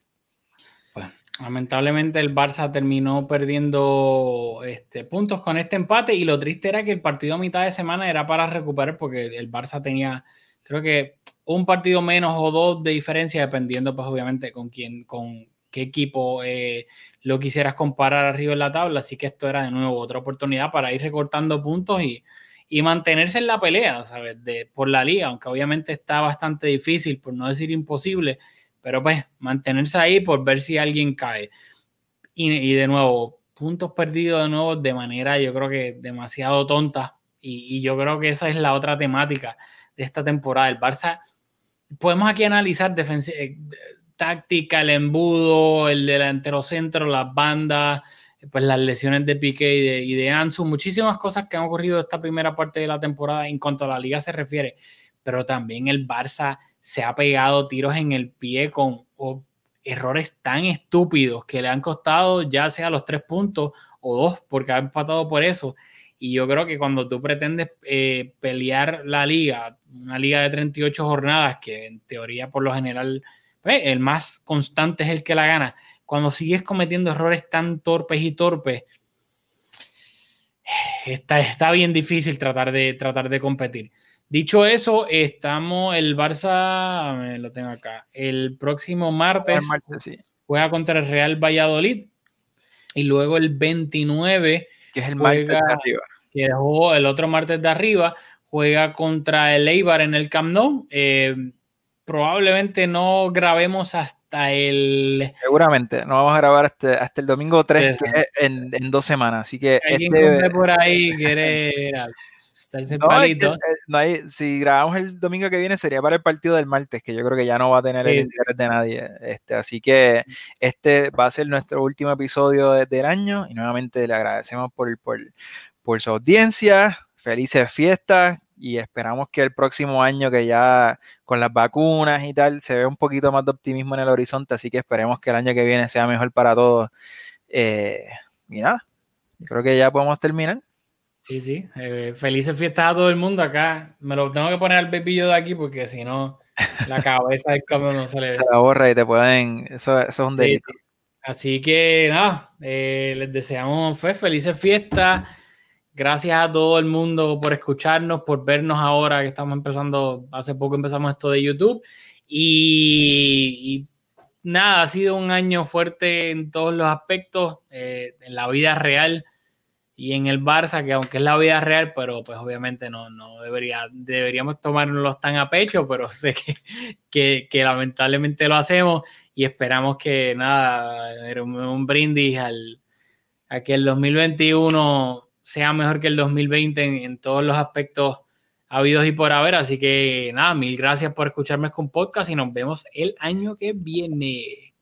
Lamentablemente el Barça terminó perdiendo este, puntos con este empate y lo triste era que el partido a mitad de semana era para recuperar porque el Barça tenía, creo que un partido menos o dos de diferencia dependiendo pues obviamente con quién, con qué equipo eh, lo quisieras comparar arriba en la tabla, así que esto era de nuevo otra oportunidad para ir recortando puntos y, y mantenerse en la pelea, ¿sabes? De, por la liga, aunque obviamente está bastante difícil, por no decir imposible, pero pues mantenerse ahí por ver si alguien cae. Y, y de nuevo, puntos perdidos de nuevo de manera yo creo que demasiado tonta. Y, y, yo creo que esa es la otra temática de esta temporada. El Barça, podemos aquí analizar eh, táctica, el embudo, el delantero centro, las bandas, pues las lesiones de Piqué y de, y de Ansu, muchísimas cosas que han ocurrido esta primera parte de la temporada en cuanto a la liga se refiere. Pero también el Barça se ha pegado tiros en el pie con oh, errores tan estúpidos que le han costado ya sea los tres puntos o dos, porque ha empatado por eso. Y yo creo que cuando tú pretendes eh, pelear la liga, una liga de 38 jornadas, que en teoría por lo general pues, el más constante es el que la gana, cuando sigues cometiendo errores tan torpes y torpes, está, está bien difícil tratar de, tratar de competir. Dicho eso, estamos, el Barça, me lo tengo acá, el próximo martes, el martes sí. juega contra el Real Valladolid y luego el 29, que es el martes juega, de arriba. que dejó el otro martes de arriba, juega contra el Eibar en el Camp Nou. Eh, probablemente no grabemos hasta el... Seguramente, no vamos a grabar hasta, hasta el domingo 3 en, en, dos semanas, así que... Alguien este... por ahí quiere Tercer No, es que, palito. eh, no hay- si grabamos el domingo que viene sería para el partido del martes, que yo creo que ya no va a tener el interés de nadie. Este, así que este va a ser nuestro último episodio de- del año y nuevamente le agradecemos por, por, por su audiencia. Felices fiestas y esperamos que el próximo año que ya con las vacunas y tal se ve un poquito más de optimismo en el horizonte, así que esperemos que el año que viene sea mejor para todos. Eh, y nada, creo que ya podemos terminar. Sí, sí. Eh, felices fiestas a todo el mundo acá. Me lo tengo que poner al bebillo de aquí porque si no, la cabeza del cambio no se le ve. se la borra y te pueden. Eso, eso es un delito. sí. Así que nada, eh, les deseamos pues, felices fiestas. Gracias a todo el mundo por escucharnos, por vernos ahora que estamos empezando, hace poco empezamos esto de YouTube. Y, y nada, ha sido un año fuerte en todos los aspectos, eh, en la vida real y en el Barça, que aunque es la vida real, pero pues obviamente no, no debería, deberíamos tomárnoslos tan a pecho, pero sé que, que, lamentablemente lo hacemos y esperamos que nada, un brindis al, a que el 2021 sea mejor que el 2020 en, en todos los aspectos habidos y por haber. Así que nada, mil gracias por escucharme con podcast y nos vemos el año que viene.